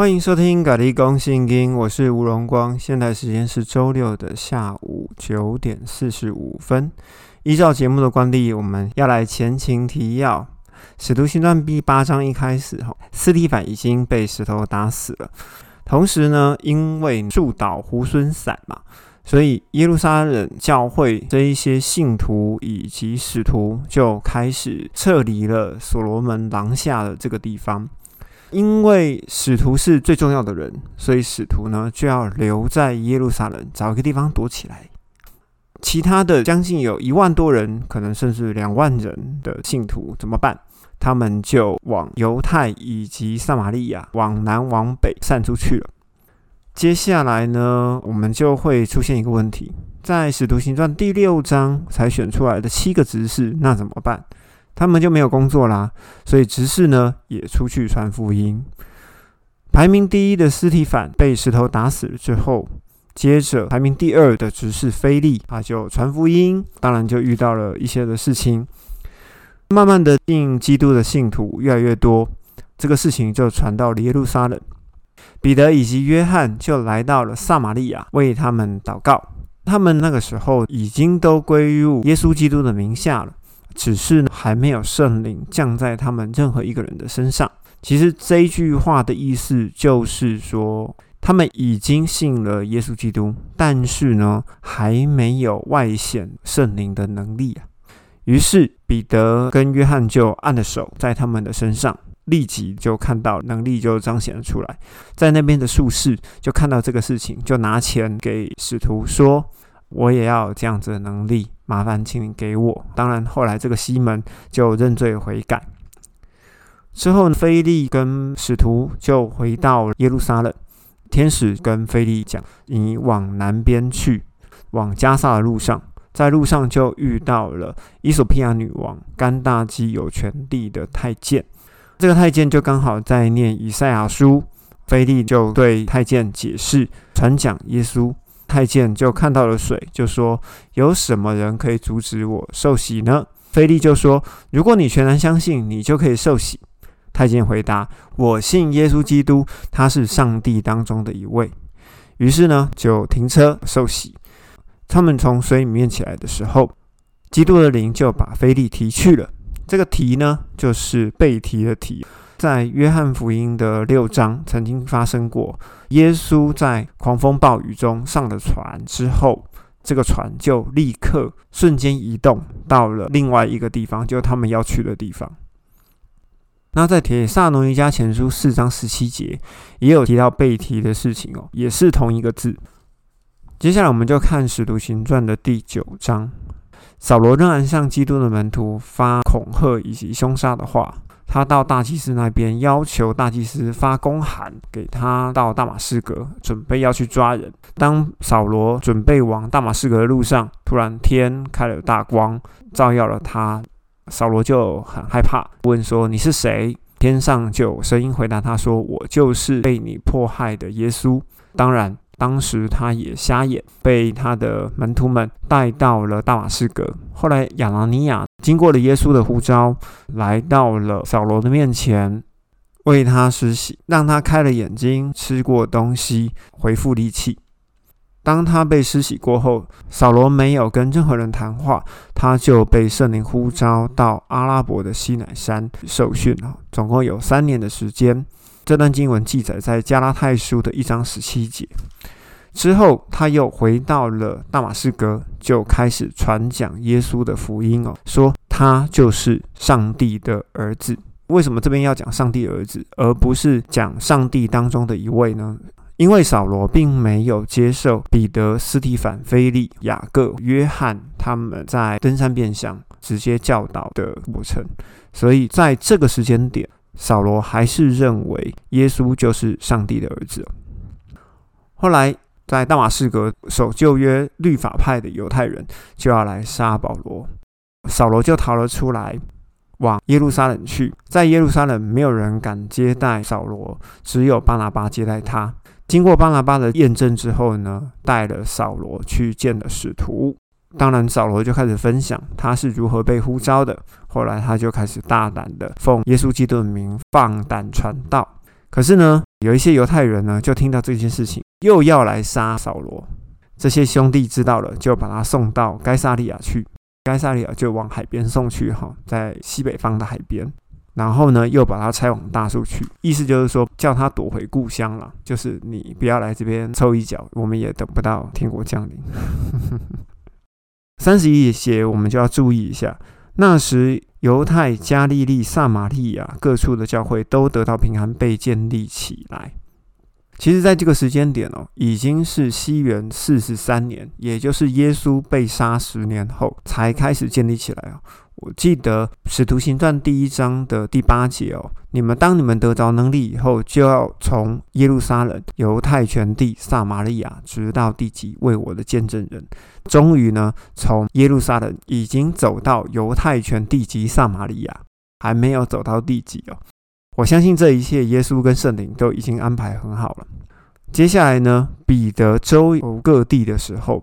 欢迎收听《咖喱公信经》，我是吴荣光。现在时间是周六的下午九点四十五分。依照节目的惯例，我们要来前情提要。《使徒行传》第八章一开始，哈，斯蒂凡已经被石头打死了。同时呢，因为树倒猢狲散嘛，所以耶路撒冷教会这一些信徒以及使徒就开始撤离了所罗门廊下的这个地方。因为使徒是最重要的人，所以使徒呢就要留在耶路撒冷，找一个地方躲起来。其他的将近有一万多人，可能甚至两万人的信徒怎么办？他们就往犹太以及撒玛利亚往南往北散出去了。接下来呢，我们就会出现一个问题：在使徒行传第六章才选出来的七个执事，那怎么办？他们就没有工作啦，所以执事呢也出去传福音。排名第一的尸体反被石头打死了之后，接着排名第二的执事菲利，他就传福音，当然就遇到了一些的事情。慢慢的，信基督的信徒越来越多，这个事情就传到了耶路撒冷。彼得以及约翰就来到了撒玛利亚，为他们祷告。他们那个时候已经都归入耶稣基督的名下了。只是还没有圣灵降在他们任何一个人的身上。其实这一句话的意思就是说，他们已经信了耶稣基督，但是呢，还没有外显圣灵的能力啊。于是彼得跟约翰就按了手在他们的身上，立即就看到能力就彰显了出来。在那边的术士就看到这个事情，就拿钱给使徒说：“我也要这样子的能力。”麻烦，请你给我。当然，后来这个西门就认罪悔改。之后，菲利跟使徒就回到耶路撒冷。天使跟菲利讲：“你往南边去，往加萨的路上，在路上就遇到了伊索比亚女王甘大基有权利的太监。这个太监就刚好在念以赛亚书。菲利就对太监解释，传讲耶稣。”太监就看到了水，就说：“有什么人可以阻止我受洗呢？”菲利就说：“如果你全然相信，你就可以受洗。”太监回答：“我信耶稣基督，他是上帝当中的一位。”于是呢，就停车受洗。他们从水里面起来的时候，基督的灵就把菲利提去了。这个提呢，就是被提的提。在约翰福音的六章曾经发生过，耶稣在狂风暴雨中上了船之后，这个船就立刻瞬间移动到了另外一个地方，就是他们要去的地方。那在铁萨农尼加前书四章十七节也有提到被提的事情哦，也是同一个字。接下来我们就看使徒行传的第九章，扫罗仍然向基督的门徒发恐吓以及凶杀的话。他到大祭司那边，要求大祭司发公函给他到大马士革，准备要去抓人。当扫罗准备往大马士革的路上，突然天开了大光，照耀了他。扫罗就很害怕，问说：“你是谁？”天上就有声音回答他说：“我就是被你迫害的耶稣。”当然。当时他也瞎眼，被他的门徒们带到了大马士革。后来亚拿尼亚经过了耶稣的呼召，来到了扫罗的面前，为他施洗，让他开了眼睛，吃过东西，恢复力气。当他被施洗过后，扫罗没有跟任何人谈话，他就被圣灵呼召到阿拉伯的西乃山受训了，总共有三年的时间。这段经文记载在加拉太书的一章十七节。之后，他又回到了大马士革，就开始传讲耶稣的福音哦，说他就是上帝的儿子。为什么这边要讲上帝儿子，而不是讲上帝当中的一位呢？因为扫罗并没有接受彼得、斯提凡、菲利、雅各、约翰他们在登山变相直接教导的过程，所以在这个时间点。扫罗还是认为耶稣就是上帝的儿子。后来，在大马士革守旧约律法派的犹太人就要来杀保罗，扫罗就逃了出来，往耶路撒冷去。在耶路撒冷，没有人敢接待扫罗，只有巴拿巴接待他。经过巴拿巴的验证之后呢，带了扫罗去见了使徒。当然，扫罗就开始分享他是如何被呼召的。后来，他就开始大胆的奉耶稣基督的名放胆传道。可是呢，有一些犹太人呢，就听到这件事情，又要来杀扫罗。这些兄弟知道了，就把他送到该萨利亚去。该萨利亚就往海边送去，哈，在西北方的海边。然后呢，又把他拆往大树去，意思就是说，叫他躲回故乡了，就是你不要来这边凑一脚，我们也等不到天国降临。三十一节，我们就要注意一下，那时犹太、加利利、撒玛利亚各处的教会都得到平安，被建立起来。其实，在这个时间点哦，已经是西元四十三年，也就是耶稣被杀十年后，才开始建立起来哦。我记得《使徒行传》第一章的第八节哦，你们当你们得着能力以后，就要从耶路撒冷、犹太全地、撒玛利亚，直到地极，为我的见证人。终于呢，从耶路撒冷已经走到犹太全地及撒玛利亚，还没有走到地极哦。我相信这一切，耶稣跟圣灵都已经安排很好了。接下来呢，彼得周游各地的时候，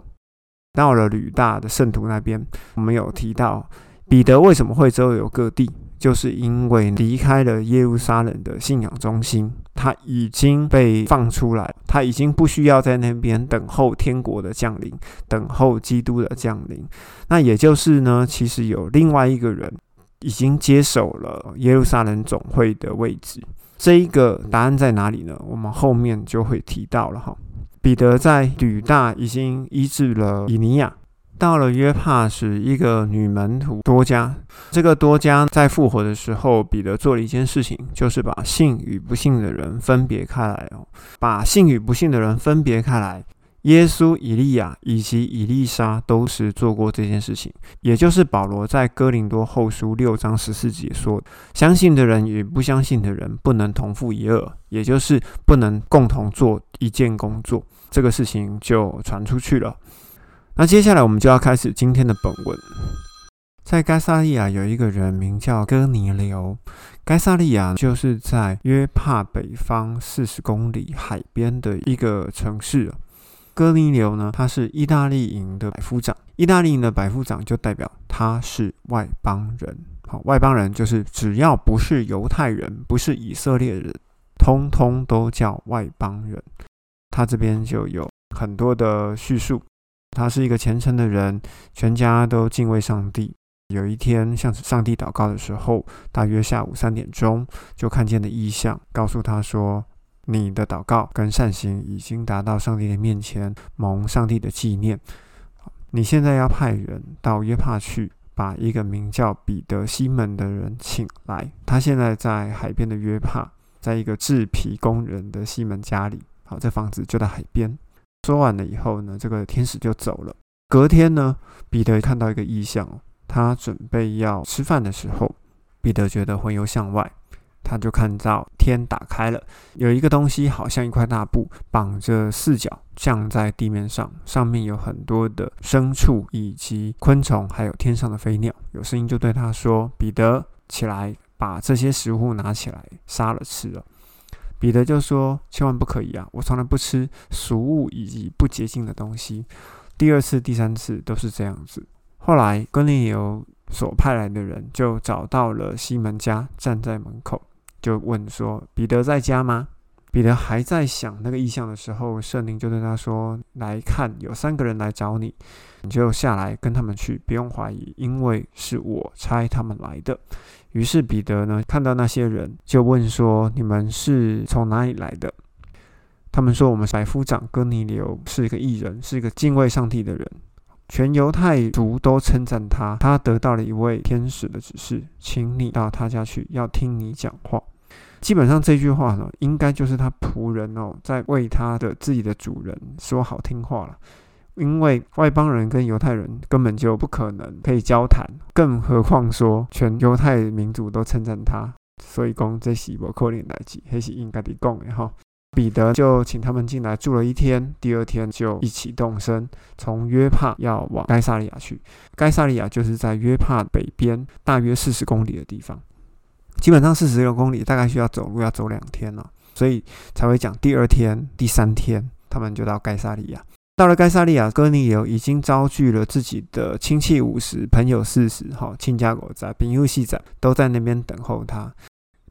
到了吕大的圣徒那边，我们有提到。彼得为什么会周游各地？就是因为离开了耶路撒冷的信仰中心，他已经被放出来，他已经不需要在那边等候天国的降临，等候基督的降临。那也就是呢，其实有另外一个人已经接手了耶路撒冷总会的位置。这一个答案在哪里呢？我们后面就会提到了哈。彼得在吕大已经医治了以尼亚。到了约帕时，一个女门徒多加。这个多加在复活的时候，彼得做了一件事情，就是把信与不信的人分别开来哦。把信与不信的人分别开来，耶稣、以利亚以及以利沙都是做过这件事情。也就是保罗在哥林多后书六章十四节说：“相信的人与不相信的人不能同负一恶，也就是不能共同做一件工作。”这个事情就传出去了。那接下来我们就要开始今天的本文。在该萨利亚有一个人名叫哥尼流，该萨利亚就是在约帕北方四十公里海边的一个城市。哥尼流呢，他是意大利营的百夫长，意大利营的百夫长就代表他是外邦人。好，外邦人就是只要不是犹太人，不是以色列人，通通都叫外邦人。他这边就有很多的叙述。他是一个虔诚的人，全家都敬畏上帝。有一天向上帝祷告的时候，大约下午三点钟，就看见了异象，告诉他说：“你的祷告跟善行已经达到上帝的面前，蒙上帝的纪念。你现在要派人到约帕去，把一个名叫彼得西门的人请来。他现在在海边的约帕，在一个制皮工人的西门家里。好，这房子就在海边。”说完了以后呢，这个天使就走了。隔天呢，彼得看到一个异象，他准备要吃饭的时候，彼得觉得魂游向外，他就看到天打开了，有一个东西好像一块大布，绑着四角降在地面上，上面有很多的牲畜以及昆虫，还有天上的飞鸟。有声音就对他说：“彼得，起来，把这些食物拿起来，杀了吃了。”彼得就说：“千万不可以啊！我从来不吃俗物以及不洁净的东西。”第二次、第三次都是这样子。后来，哥尼流所派来的人就找到了西门家，站在门口，就问说：“彼得在家吗？”彼得还在想那个意象的时候，圣灵就对他说：“来看，有三个人来找你，你就下来跟他们去，不用怀疑，因为是我差他们来的。”于是彼得呢，看到那些人，就问说：“你们是从哪里来的？”他们说：“我们百夫长哥尼流是一个艺人，是一个敬畏上帝的人。全犹太族都称赞他。他得到了一位天使的指示，请你到他家去，要听你讲话。”基本上这句话呢，应该就是他仆人哦，在为他的自己的主人说好听话了。因为外邦人跟犹太人根本就不可能可以交谈，更何况说全犹太民族都称赞他，所以讲这是不可能来及，还是应该得讲的哈。彼得就请他们进来住了一天，第二天就一起动身，从约帕要往该萨利亚去。该萨利亚就是在约帕北边大约四十公里的地方，基本上四十六公里，大概需要走路要走两天了，所以才会讲第二天、第三天他们就到盖萨利亚。到了盖萨利亚，哥尼流已经招聚了自己的亲戚五十，朋友四十，哈，亲家狗仔、朋友细仔都在那边等候他。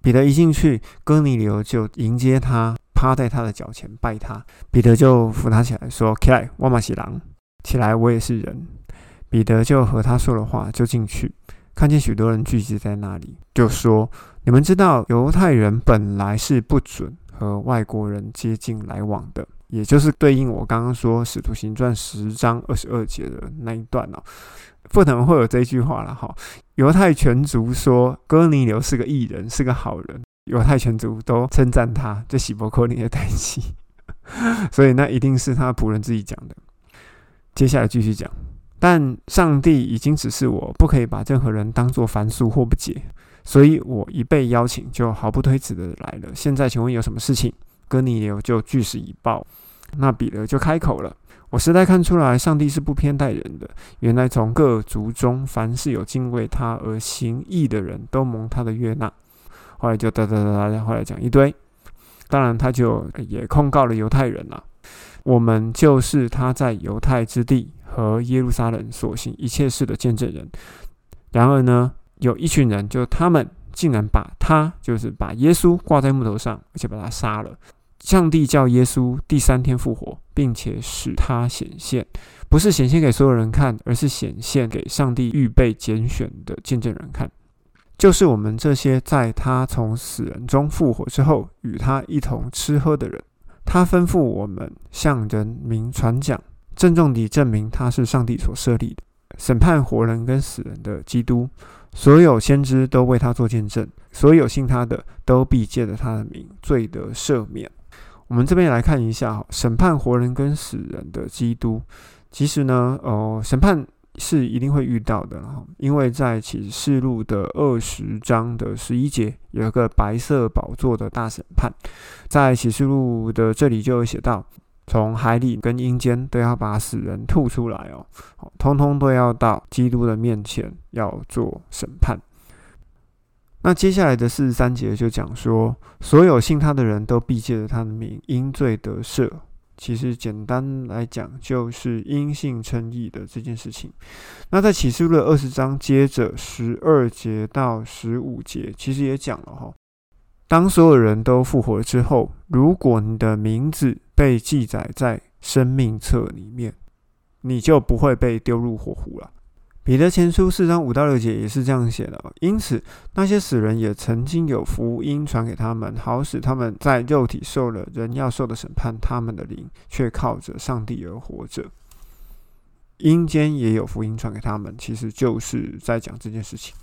彼得一进去，哥尼流就迎接他，趴在他的脚前拜他。彼得就扶他起来，说：“起来，我马西郎，起来，我也是人。”彼得就和他说了话，就进去，看见许多人聚集在那里，就说：“你们知道，犹太人本来是不准和外国人接近来往的，也就是对应我刚刚说《使徒行传》十章二十二节的那一段哦。不可能会有这句话了哈。犹太全族说哥尼流是个异人，是个好人，犹太全族都称赞他，这喜伯科尼的代气，所以那一定是他仆人自己讲的。接下来继续讲。但上帝已经指示我，不可以把任何人当作凡俗或不解，所以我一被邀请，就毫不推辞的来了。现在请问有什么事情？哥尼流就据实以报。那彼得就开口了：我实在看出来，上帝是不偏待人的。原来从各族中，凡是有敬畏他而行义的人，都蒙他的悦纳。后来就哒哒哒哒，后来讲一堆。当然，他就也控告了犹太人了。我们就是他在犹太之地。和耶路撒冷所行一切事的见证人。然而呢，有一群人，就他们竟然把他，就是把耶稣挂在木头上，而且把他杀了。上帝叫耶稣第三天复活，并且使他显现，不是显现给所有人看，而是显现给上帝预备拣选的见证人看，就是我们这些在他从死人中复活之后，与他一同吃喝的人。他吩咐我们向人民传讲。郑重地证明他是上帝所设立的审判活人跟死人的基督，所有先知都为他做见证，所有信他的都必借着他的名罪得赦免。我们这边来看一下审判活人跟死人的基督，其实呢，哦，审判是一定会遇到的哈，因为在启示录的二十章的十一节有一个白色宝座的大审判，在启示录的这里就有写到。从海里跟阴间都要把死人吐出来哦，通通都要到基督的面前要做审判。那接下来的四十三节就讲说，所有信他的人都必借着他的名因罪得赦。其实简单来讲，就是因信称义的这件事情。那在启示录二十章接着十二节到十五节，其实也讲了哈。当所有人都复活之后，如果你的名字被记载在生命册里面，你就不会被丢入火湖了。彼得前书四章五到六节也是这样写的。因此，那些死人也曾经有福音传给他们，好使他们在肉体受了人要受的审判，他们的灵却靠着上帝而活着。阴间也有福音传给他们，其实就是在讲这件事情。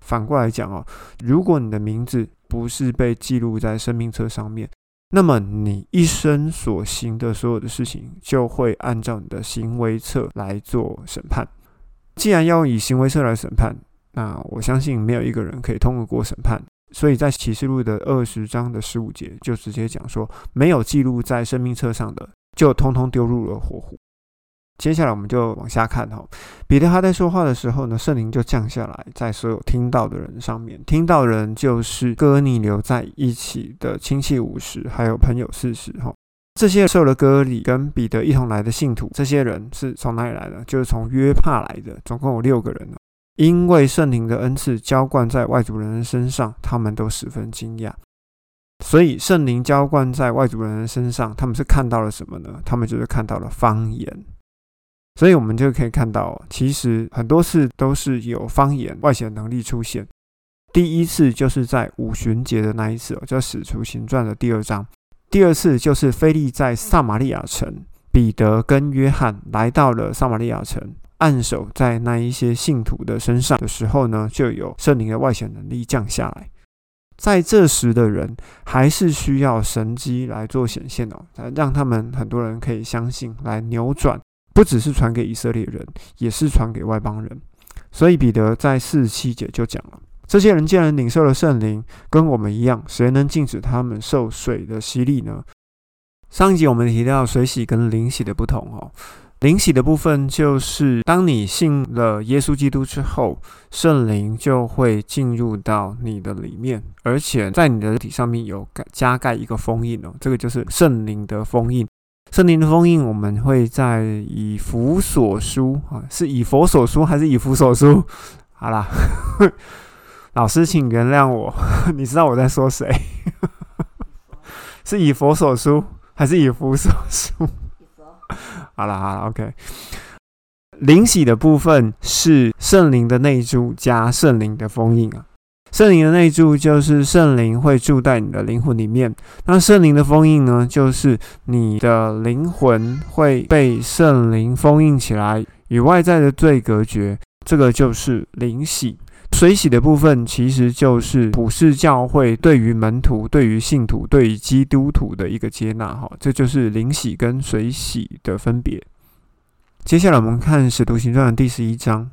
反过来讲哦，如果你的名字不是被记录在生命册上面，那么你一生所行的所有的事情就会按照你的行为册来做审判。既然要以行为册来审判，那我相信没有一个人可以通得过审判。所以在启示录的二十章的十五节就直接讲说，没有记录在生命册上的，就通通丢入了火湖。接下来我们就往下看哈，彼得他在说话的时候呢，圣灵就降下来，在所有听到的人上面。听到的人就是哥尼流在一起的亲戚五十，还有朋友四十哈。这些受了割礼跟彼得一同来的信徒，这些人是从哪里来的？就是从约帕来的，总共有六个人。因为圣灵的恩赐浇灌在外族人的身上，他们都十分惊讶。所以圣灵浇灌在外族人的身上，他们是看到了什么呢？他们就是看到了方言。所以，我们就可以看到，其实很多次都是有方言外显能力出现。第一次就是在五旬节的那一次，叫《使徒行传》的第二章；第二次就是菲利在撒玛利亚城，彼得跟约翰来到了撒玛利亚城，按手在那一些信徒的身上的时候呢，就有圣灵的外显能力降下来。在这时的人还是需要神机来做显现哦，让他们很多人可以相信，来扭转。不只是传给以色列人，也是传给外邦人。所以彼得在四十七节就讲了：这些人既然领受了圣灵，跟我们一样，谁能禁止他们受水的洗礼呢？上一集我们提到水洗跟灵洗的不同哦。灵洗的部分就是当你信了耶稣基督之后，圣灵就会进入到你的里面，而且在你的体上面有盖加盖一个封印哦，这个就是圣灵的封印。圣灵的封印，我们会在以弗所书啊，是以佛所书还是以弗所书？好啦，老师，请原谅我，你知道我在说谁？是以佛所书还是以福所书？好啦好啦，OK。灵喜的部分是圣灵的内珠加圣灵的封印啊。圣灵的内住就是圣灵会住在你的灵魂里面，那圣灵的封印呢，就是你的灵魂会被圣灵封印起来，与外在的罪隔绝。这个就是灵洗。水洗的部分其实就是普世教会对于门徒、对于信徒、对于基督徒的一个接纳。哈，这就是灵洗跟水洗的分别。接下来我们看《使徒行传》的第十一章。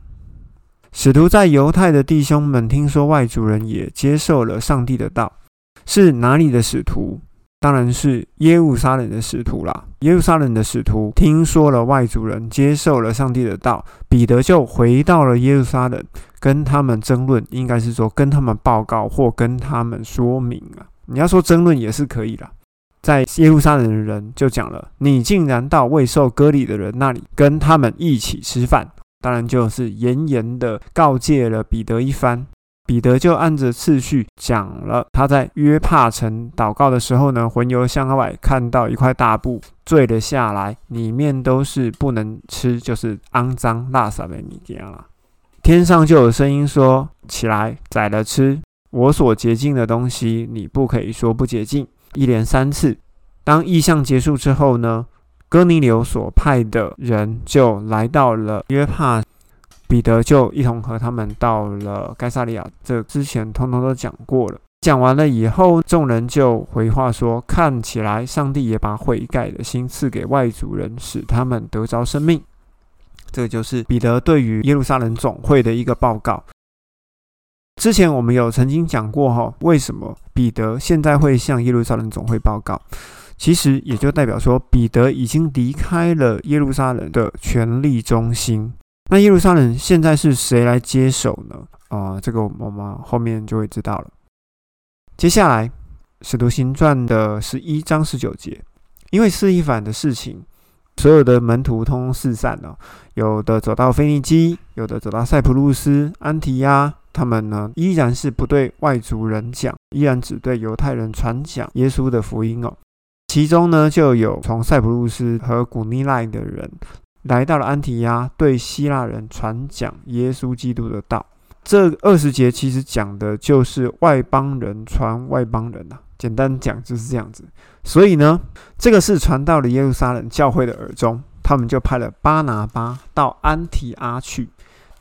使徒在犹太的弟兄们听说外族人也接受了上帝的道，是哪里的使徒？当然是耶路撒冷的使徒啦。耶路撒冷的使徒听说了外族人接受了上帝的道，彼得就回到了耶路撒冷，跟他们争论，应该是说跟他们报告或跟他们说明啊。你要说争论也是可以的。在耶路撒冷的人就讲了：“你竟然到未受割礼的人那里，跟他们一起吃饭。”当然就是严严的告诫了彼得一番。彼得就按着次序讲了他在约帕城祷告的时候呢，魂游向外看到一块大布坠了下来，里面都是不能吃，就是肮脏垃圾的米件了。天上就有声音说：“起来宰了吃，我所洁净的东西，你不可以说不洁净。”一连三次。当意象结束之后呢，哥尼流所派的人就来到了约帕。彼得就一同和他们到了该萨利亚，这之前通通都讲过了。讲完了以后，众人就回话说：“看起来上帝也把悔改的心赐给外族人，使他们得着生命。”这就是彼得对于耶路撒冷总会的一个报告。之前我们有曾经讲过哈，为什么彼得现在会向耶路撒冷总会报告？其实也就代表说，彼得已经离开了耶路撒冷的权力中心。那耶路撒冷现在是谁来接手呢？啊，这个我们后面就会知道了。接下来，《使徒行传》的十一章十九节，因为四一反的事情，所有的门徒通通四散了，有的走到腓尼基，有的走到塞浦路斯、安提亚，他们呢依然是不对外族人讲，依然只对犹太人传讲耶稣的福音哦。其中呢，就有从塞浦路斯和古尼赖的人。来到了安提亚，对希腊人传讲耶稣基督的道。这二十节其实讲的就是外邦人传外邦人呐，简单讲就是这样子。所以呢，这个是传到了耶路撒冷教会的耳中，他们就派了巴拿巴到安提阿去。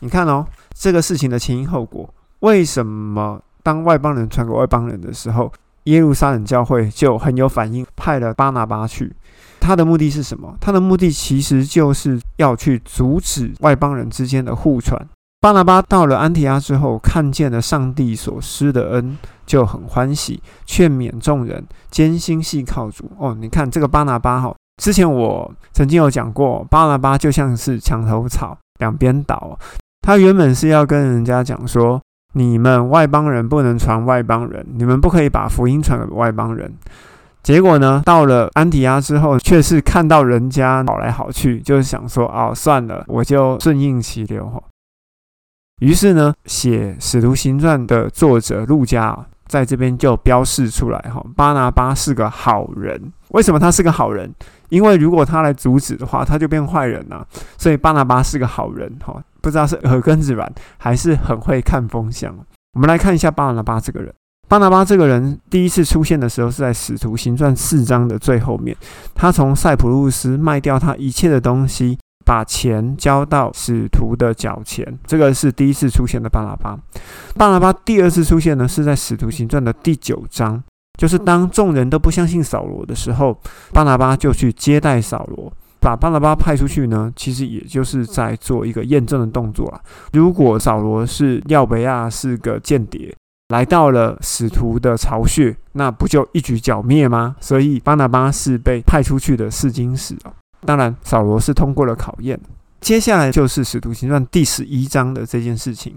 你看哦，这个事情的前因后果，为什么当外邦人传给外邦人的时候，耶路撒冷教会就很有反应，派了巴拿巴去？他的目的是什么？他的目的其实就是要去阻止外邦人之间的互传。巴拿巴到了安提阿之后，看见了上帝所施的恩，就很欢喜，劝勉众人艰辛系靠主。哦，你看这个巴拿巴哈，之前我曾经有讲过，巴拿巴就像是墙头草，两边倒。他原本是要跟人家讲说，你们外邦人不能传外邦人，你们不可以把福音传给外邦人。结果呢，到了安提阿之后，却是看到人家好来好去，就是想说，哦，算了，我就顺应其流哈。于是呢，写《使徒行传》的作者路加在这边就标示出来哈，巴拿巴是个好人。为什么他是个好人？因为如果他来阻止的话，他就变坏人了。所以巴拿巴是个好人哈，不知道是耳根子软，还是很会看风向。我们来看一下巴拿巴这个人。巴拿巴这个人第一次出现的时候是在《使徒行传》四章的最后面。他从塞浦路斯卖掉他一切的东西，把钱交到使徒的脚前。这个是第一次出现的巴拿巴。巴拿巴第二次出现呢，是在《使徒行传》的第九章，就是当众人都不相信扫罗的时候，巴拿巴就去接待扫罗，把巴拿巴派出去呢，其实也就是在做一个验证的动作啊。如果扫罗是廖维亚是个间谍。来到了使徒的巢穴，那不就一举剿灭吗？所以巴拿巴是被派出去的试金石哦。当然，扫罗是通过了考验。接下来就是使徒行传第十一章的这件事情，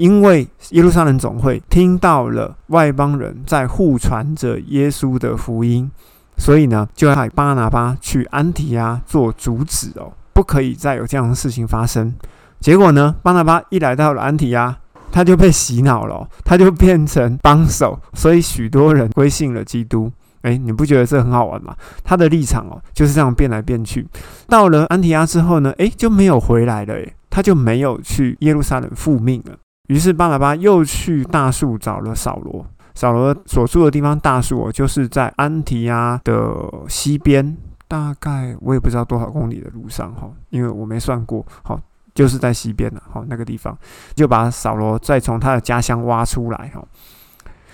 因为耶路撒冷总会听到了外邦人在互传着耶稣的福音，所以呢，就派巴拿巴去安提阿做阻止哦，不可以再有这样的事情发生。结果呢，巴拿巴一来到了安提阿。他就被洗脑了，他就变成帮手，所以许多人归信了基督。诶，你不觉得这很好玩吗？他的立场哦就是这样变来变去。到了安提阿之后呢，诶，就没有回来了，诶，他就没有去耶路撒冷复命了。于是巴拿巴又去大树找了扫罗。扫罗所住的地方大树哦，就是在安提阿的西边，大概我也不知道多少公里的路上哈，因为我没算过。好，就是在西边了。好，那个地方就把扫罗再从他的家乡挖出来哈，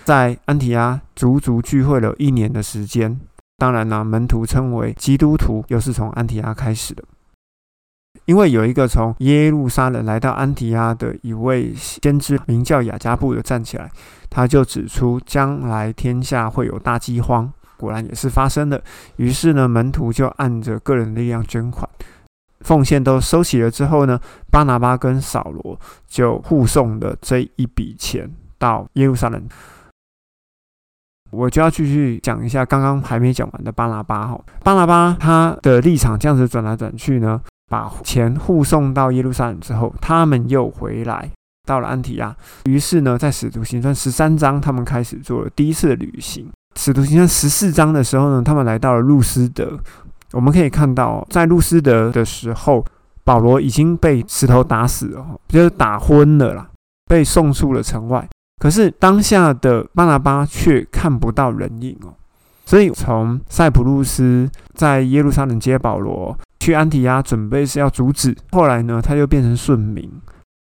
在安提阿足足聚会了一年的时间。当然呢，门徒称为基督徒，又是从安提阿开始的。因为有一个从耶路撒冷来到安提阿的一位先知，名叫雅加布的站起来，他就指出将来天下会有大饥荒，果然也是发生了。于是呢，门徒就按着个人力量捐款，奉献都收齐了之后呢，巴拿巴跟扫罗就护送了这一笔钱到耶路撒冷。我就要继续讲一下刚刚还没讲完的巴拿巴哈，巴拿巴他的立场这样子转来转去呢。把钱护送到耶路撒冷之后，他们又回来到了安提亚。于是呢，在使徒行传十三章，他们开始做了第一次的旅行。使徒行传十四章的时候呢，他们来到了路斯德。我们可以看到，在路斯德的时候，保罗已经被石头打死了，就是打昏了啦，被送出了城外。可是当下的巴拿巴却看不到人影哦，所以从塞浦路斯在耶路撒冷接保罗。去安提亚准备是要阻止，后来呢，他又变成顺民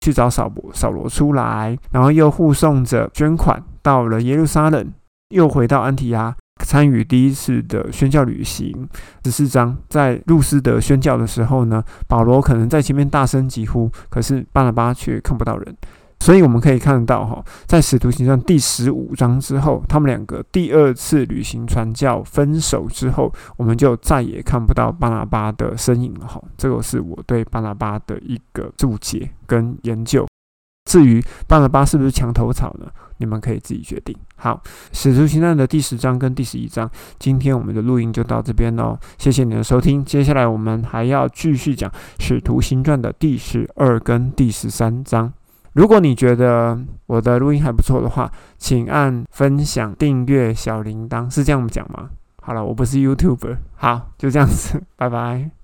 去找扫罗，扫罗出来，然后又护送着捐款到了耶路撒冷，又回到安提亚参与第一次的宣教旅行。十四章在路斯德宣教的时候呢，保罗可能在前面大声疾呼，可是巴拿巴却看不到人。所以我们可以看到，哈，在使徒行传第十五章之后，他们两个第二次旅行传教分手之后，我们就再也看不到巴拿巴的身影了，哈。这个是我对巴拿巴的一个注解跟研究。至于巴拿巴是不是墙头草呢？你们可以自己决定。好，使徒行传的第十章跟第十一章，今天我们的录音就到这边喽。谢谢你的收听，接下来我们还要继续讲使徒行传的第十二跟第十三章。如果你觉得我的录音还不错的话，请按分享、订阅、小铃铛，是这样讲吗？好了，我不是 YouTuber，好，就这样子，拜拜。